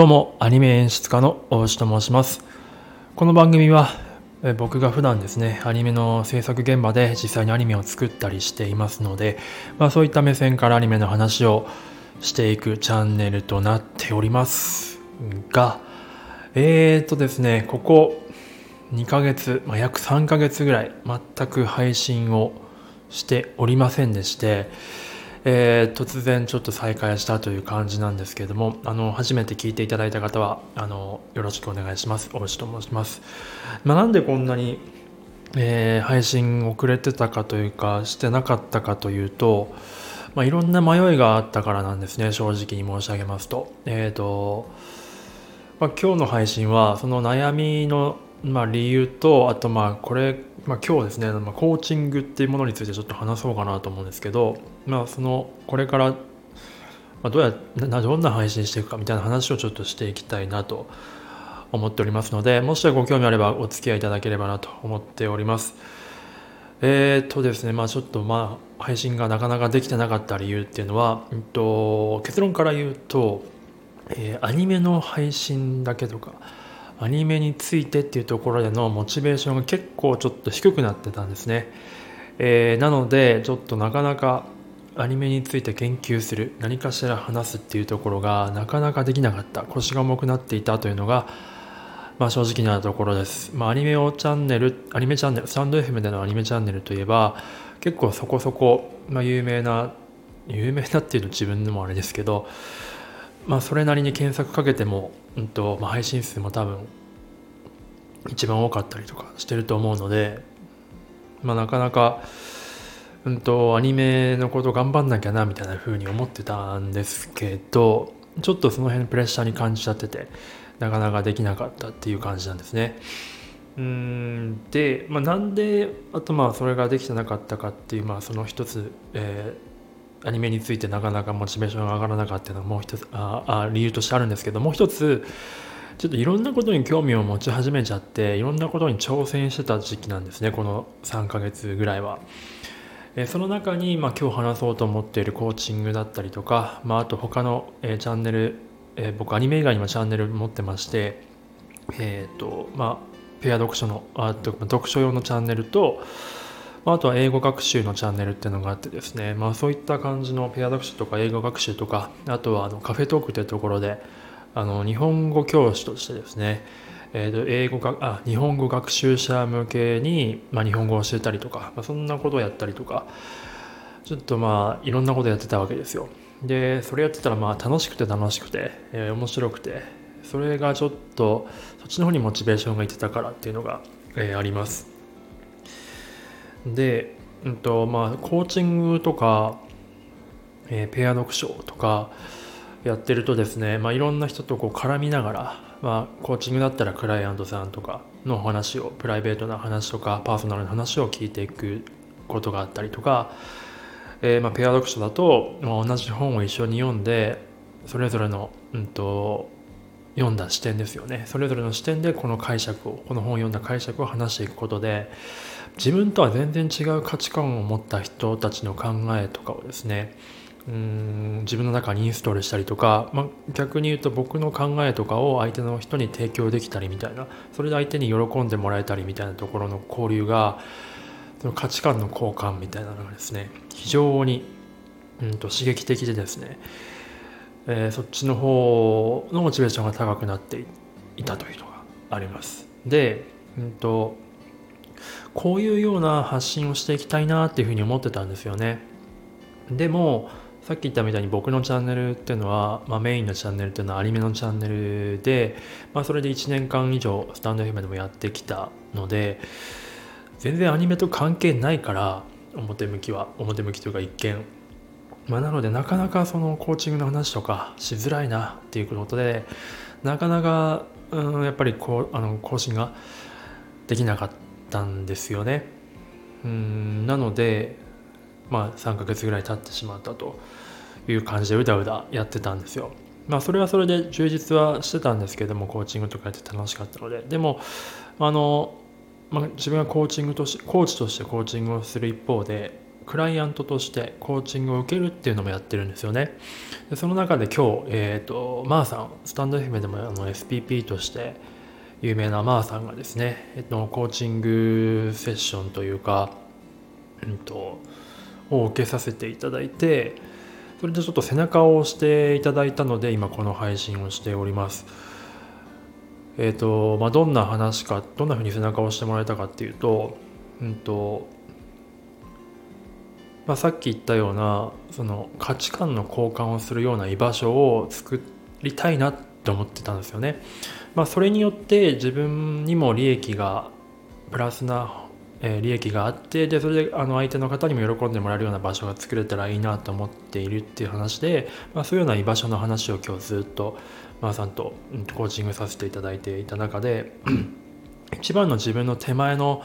どうも、アニメ演出家の大内と申します。この番組は、僕が普段ですね、アニメの制作現場で実際にアニメを作ったりしていますので、まあ、そういった目線からアニメの話をしていくチャンネルとなっておりますが、えーとですね、ここ2ヶ月、まあ、約3ヶ月ぐらい全く配信をしておりませんでして、えー、突然ちょっと再開したという感じなんですけれども、あの、初めて聞いていただいた方は、あの、よろしくお願いします。お内と申します。まあ、なんでこんなに、えー、配信遅れてたかというか、してなかったかというと、まあ、いろんな迷いがあったからなんですね、正直に申し上げますと。えっ、ー、と、まあ、今日の配信は、その悩みのまあ、理由とあとまあこれ、まあ、今日ですね、まあ、コーチングっていうものについてちょっと話そうかなと思うんですけど、まあ、そのこれから、ま、どうやどんな配信していくかみたいな話をちょっとしていきたいなと思っておりますのでもしご興味あればお付き合いいただければなと思っております。えー、っとですねまあちょっとまあ配信がなかなかできてなかった理由っていうのは、えっと、結論から言うと、えー、アニメの配信だけとかアニメについてっていうところでのモチベーションが結構ちょっと低くなってたんですね、えー、なのでちょっとなかなかアニメについて研究する何かしら話すっていうところがなかなかできなかった腰が重くなっていたというのが、まあ、正直なところです、まあ、アニメをチャンネルアニメチャンネルスタンド FM でのアニメチャンネルといえば結構そこそこ、まあ、有名な有名なっていうと自分でもあれですけどまあそれなりに検索かけても、うんとまあ、配信数も多分一番多かったりとかしてると思うので、まあ、なかなか、うんと、アニメのこと頑張んなきゃなみたいな風に思ってたんですけどちょっとその辺プレッシャーに感じちゃっててなかなかできなかったっていう感じなんですね。うんで、まあ、なんであとまあそれができてなかったかっていう、まあ、その一つ、え、アニメについてなかなかモチベーションが上がらなかったのはもう一つあ あ理由としてあるんですけどもう一つちょっといろんなことに興味を持ち始めちゃっていろんなことに挑戦してた時期なんですねこの3ヶ月ぐらいは。その中に、まあ、今日話そうと思っているコーチングだったりとか、まあ、あと他の、えチャンネル、え僕アニメ以外にもチャンネル持ってましてえっ、ー、とまあペア読書のあと読書用のチャンネルとあとは英語学習のチャンネルっていうのがあってですね、まあ、そういった感じのペア読書とか英語学習とかあとはあのカフェトークというところであの日本語教師としてですね、えー、と英語があ日本語学習者向けに、まあ、日本語を教えたりとか、まあ、そんなことをやったりとかちょっとまあいろんなことやってたわけですよ。でそれやってたらまあ楽しくて楽しくて、えー、面白くてそれがちょっとそっちの方にモチベーションがいってたからっていうのが、えー、あります。で、うんとまあ、コーチングとか、えー、ペア読書とかやってるとですね、まあ、いろんな人とこう絡みながら、まあ、コーチングだったらクライアントさんとかの話をプライベートな話とかパーソナルな話を聞いていくことがあったりとか、えー、まあペア読書だと、まあ、同じ本を一緒に読んでそれぞれの、うんと、読んだ視点ですよね。それぞれの視点でこの解釈をこの本を読んだ解釈を話していくことで自分とは全然違う価値観を持った人たちの考えとかをですねうん自分の中にインストールしたりとか、まあ、逆に言うと僕の考えとかを相手の人に提供できたりみたいなそれで相手に喜んでもらえたりみたいなところの交流がその価値観の交換みたいなのがですね非常に、うんと、刺激的でですね、えー、そっちの方のモチベーションが高くなっていたというのがあります。で、うんとこういうような発信をしていきたいなっていうふうに思ってたんですよね。でもさっき言ったみたいに僕のチャンネルっていうのは、まあ、メインのチャンネルっていうのはアニメのチャンネルで、まあ、それで1年間以上スタンド FM でもやってきたので全然アニメと関係ないから表向きは表向きというか一見まあ、なのでなかなかそのコーチングの話とかしづらいなっていうことでなかなか、うん、やっぱりこうあの更新ができなかったんですよね。うんなのでまあ、3ヶ月ぐらい経ってしまったという感じでうだうだやってたんですよ。まあ、それはそれで充実はしてたんですけどもコーチングとかやって楽しかったのででもあの、まあ、自分がコーチングとしコーチとしてコーチングをする一方でクライアントとしてコーチングを受けるっていうのもやってるんですよね。でその中で今日、えーと、マーさんスタンド FM でもあの SPP として有名なマーさんがですね、えっと、コーチングセッションというか、うんと、を受けさせていただいてそれでちょっと背中を押していただいたので今この配信をしております。えっ、とまあどんな話かどんなふうに背中を押してもらえたかっていうとうんとまあ、さっき言ったようなその価値観の交換をするような居場所を作りたいなって思ってたんですよね。まあ、それによって自分にも利益がプラスな、え、利益があってでそれであの相手の方にも喜んでもらえるような場所が作れたらいいなと思っているっていう話で、まあ、そういうような居場所の話を今日ずっとまあさんとコーチングさせていただいていた中で 一番の自分の手前の、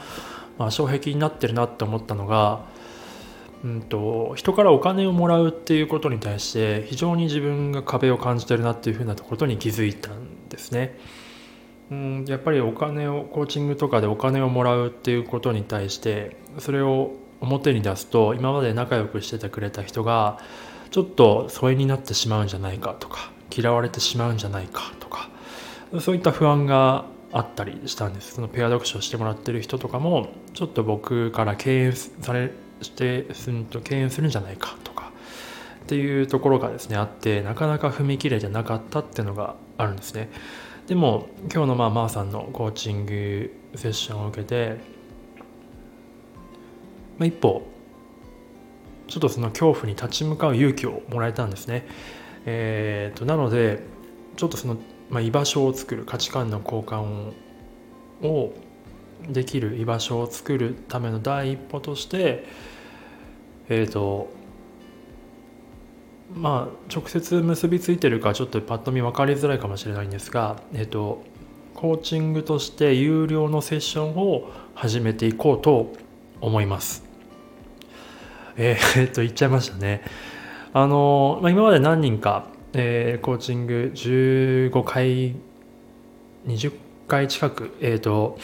まあ、障壁になってるなって思ったのがうんと、人からお金をもらうっていうことに対して非常に自分が壁を感じてるなっていうふうなことに気づいたんですね。うん、やっぱりお金をコーチングとかでお金をもらうっていうことに対してそれを表に出すと今まで仲良くしててくれた人がちょっと疎遠になってしまうんじゃないかとか嫌われてしまうんじゃないかとかそういった不安があったりしたんですそのペア読書してもらってる人とかもちょっと僕から敬遠されしてすんと敬遠するんじゃないかとかっていうところがですねあってなかなか踏み切れてなかったっていうのがあるんですね。でも今日のまあまーさんのコーチングセッションを受けて、まあ、一歩ちょっとその恐怖に立ち向かう勇気をもらえたんですね。えーと、なのでちょっとその、まあ、居場所を作る価値観の交換をできる居場所を作るための第一歩としてえっ、ー、とまあ直接結びついてるかちょっとパッと見分かりづらいかもしれないんですがえっ、ー、とコーチングとして有料のセッションを始めていこうと思います。えー、っと言っちゃいましたね。あの、まあ、今まで何人か、えー、コーチング15回20回近く、えーと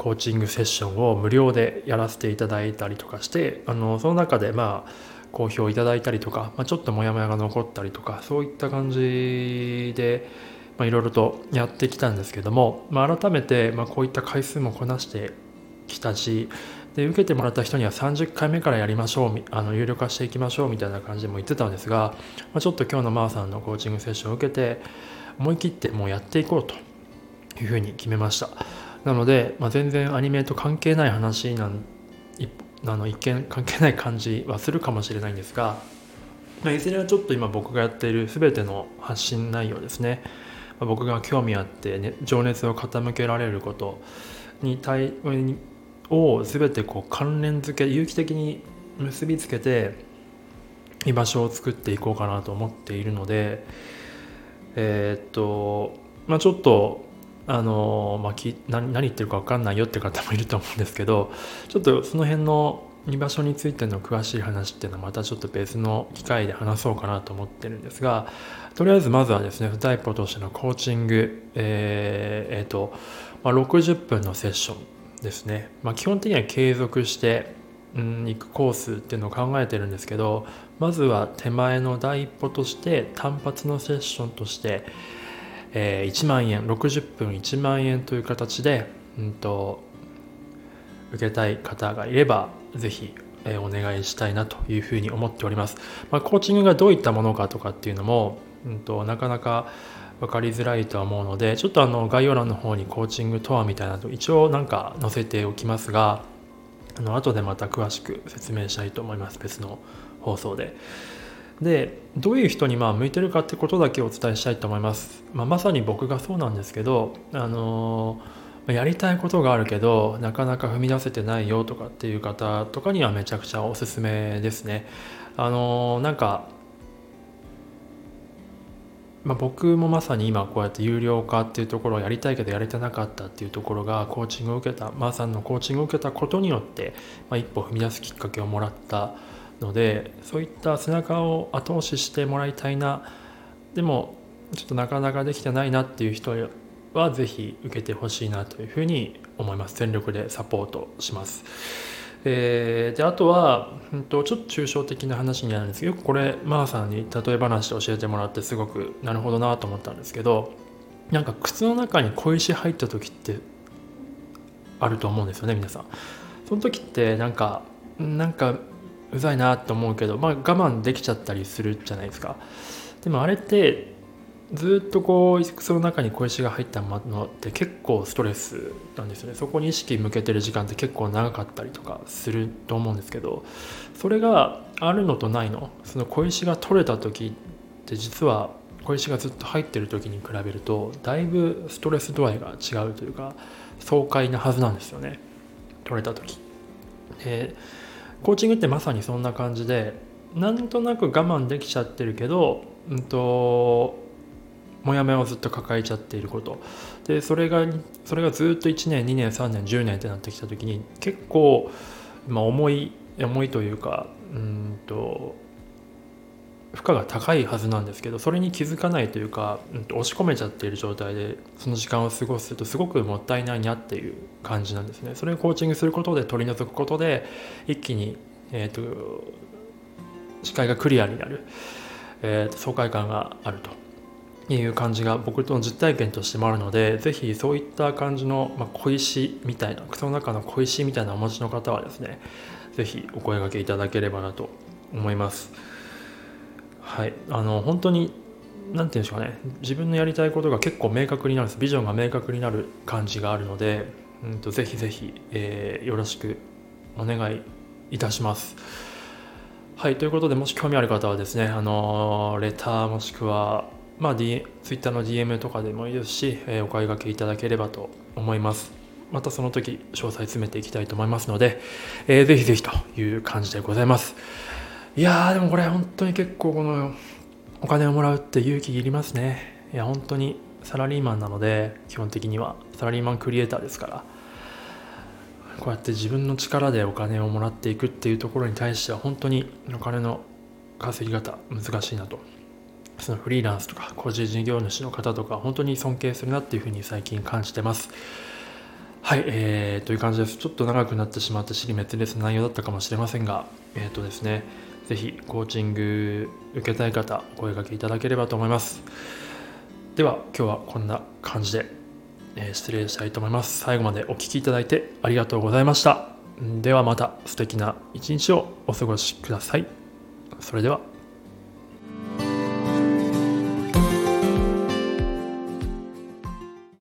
コーチングセッションを無料でやらせていただいたりとかしてあのその中でまあ好評いただいたりとか、まあ、ちょっとモヤモヤが残ったりとかそういった感じでいろいろとやってきたんですけども、まあ、改めて、ま、こういった回数もこなしてきたしで受けてもらった人には30回目からやりましょうあの有料化していきましょうみたいな感じでも言ってたんですが、まあ、ちょっと今日のまーさんのコーチングセッションを受けて思い切ってもうやっていこうというふうに決めました。なので、まあ、全然アニメと関係ない話なんあの一見関係ない感じはするかもしれないんですが、まあ、いずれはちょっと今僕がやっている全ての発信内容ですね、まあ、僕が興味あって、ね、情熱を傾けられることに対を全てこう関連付け有機的に結びつけて居場所を作っていこうかなと思っているのでえー、っとまあちょっとあのまあ、き何言ってるか分かんないよって方もいると思うんですけどちょっとその辺の居場所についての詳しい話っていうのはまたちょっと別の機会で話そうかなと思ってるんですがとりあえずまずはですね第一歩としてのコーチングえー、えー、と、まあ、60分のセッションですね、まあ、基本的には継続してうん、行くコースっていうのを考えてるんですけどまずは手前の第一歩として単発のセッションとしてえー、1万円60分1万円という形で、うんと、受けたい方がいればぜひ、えー、お願いしたいなというふうに思っております、まあ、コーチングがどういったものかとかっていうのも、うんと、なかなか分かりづらいとは思うのでちょっとあの概要欄の方にコーチングとはみたいなと一応なんか載せておきますがあの後でまた詳しく説明したいと思います別の放送で。でどういう人にまあ向いてるかってことだけお伝えしたいと思います、まあ、まさに僕がそうなんですけどあのやりたいことがあるけどなかなか踏み出せてないよとかっていう方とかにはめちゃくちゃおすすめですね。あのなんかまあ、僕もまさに今こうやって有料化っていうところをやりたいけどやれてなかったっていうところがコーチングを受けたまーさんのコーチングを受けたことによって、まあ、一歩踏み出すきっかけをもらったのでそういった背中を後押ししてもらいたいな。でもちょっとなかなかできてないなっていう人は是非受けてほしいなというふうに思います。全力でサポートします。えー、であとは、うんと、ちょっと抽象的な話になるんですけどよくこれマーさんに例え話で教えてもらってすごくなるほどなと思ったんですけどなんか靴の中に小石入った時ってあると思うんですよね皆さん。その時ってなんかなんかうざいなって思うけど、まあ、我慢できちゃったりするじゃないですか。でもあれってずっとこう靴の中に小石が入ったものって結構ストレスなんですよね。そこに意識向けてる時間って結構長かったりとかすると思うんですけどそれがあるのとないの？その小石が取れた時って実は小石がずっと入ってる時に比べるとだいぶストレス度合いが違うというか爽快なはずなんですよね。取れた時。でコーチングってまさにそんな感じでなんとなく我慢できちゃってるけど、うんとモヤモヤをずっと抱えちゃっていること。でそれがそれがずっと1年2年3年10年ってなってきた時に結構、まあ、重い重いというかうんと負荷が高いはずなんですけどそれに気づかないというか、うん、押し込めちゃっている状態でその時間を過ごすとすごくもったいないなっていう感じなんですね。それをコーチングすることで取り除くことで一気に、えーと、視界がクリアになる、えーと爽快感があるという感じが僕との実体験としてもあるのでぜひそういった感じの、まあ、小石みたいな靴の中の小石みたいなお持ちの方はですねぜひお声がけいただければなと思います。はい。あの本当に何て言うんでしょうかね。自分のやりたいことが結構明確になるんです。ビジョンが明確になる感じがあるので、うんと、ぜひぜひ、えー、よろしくお願いいたします。はい、ということで、もし興味ある方はですね、あのレターもしくは、まあ、D、Twitter の DM とかでもいいですし、えー、お買い掛けいただければと思います。またその時、詳細詰めていきたいと思いますので、えー、ぜひぜひという感じでございます。いや、でもこれ本当に結構このお金をもらうって勇気いりますね。いや、本当にサラリーマンなので、基本的にはサラリーマンクリエイターですから、こうやって自分の力でお金をもらっていくっていうところに対しては、本当にお金の稼ぎ方難しいなとそのフリーランスとか個人事業主の方とか本当に尊敬するなっていうふうに最近感じてます。はい、えー、という感じです。ちょっと長くなってしまって尻滅裂な内容だったかもしれませんが、えっ、ー、とですね、ぜひコーチング受けたい方、お声掛けいただければと思います。では、今日はこんな感じで、えー、失礼したいと思います。最後までお聴きいただいてありがとうございました。ではまた素敵な一日をお過ごしください。それでは。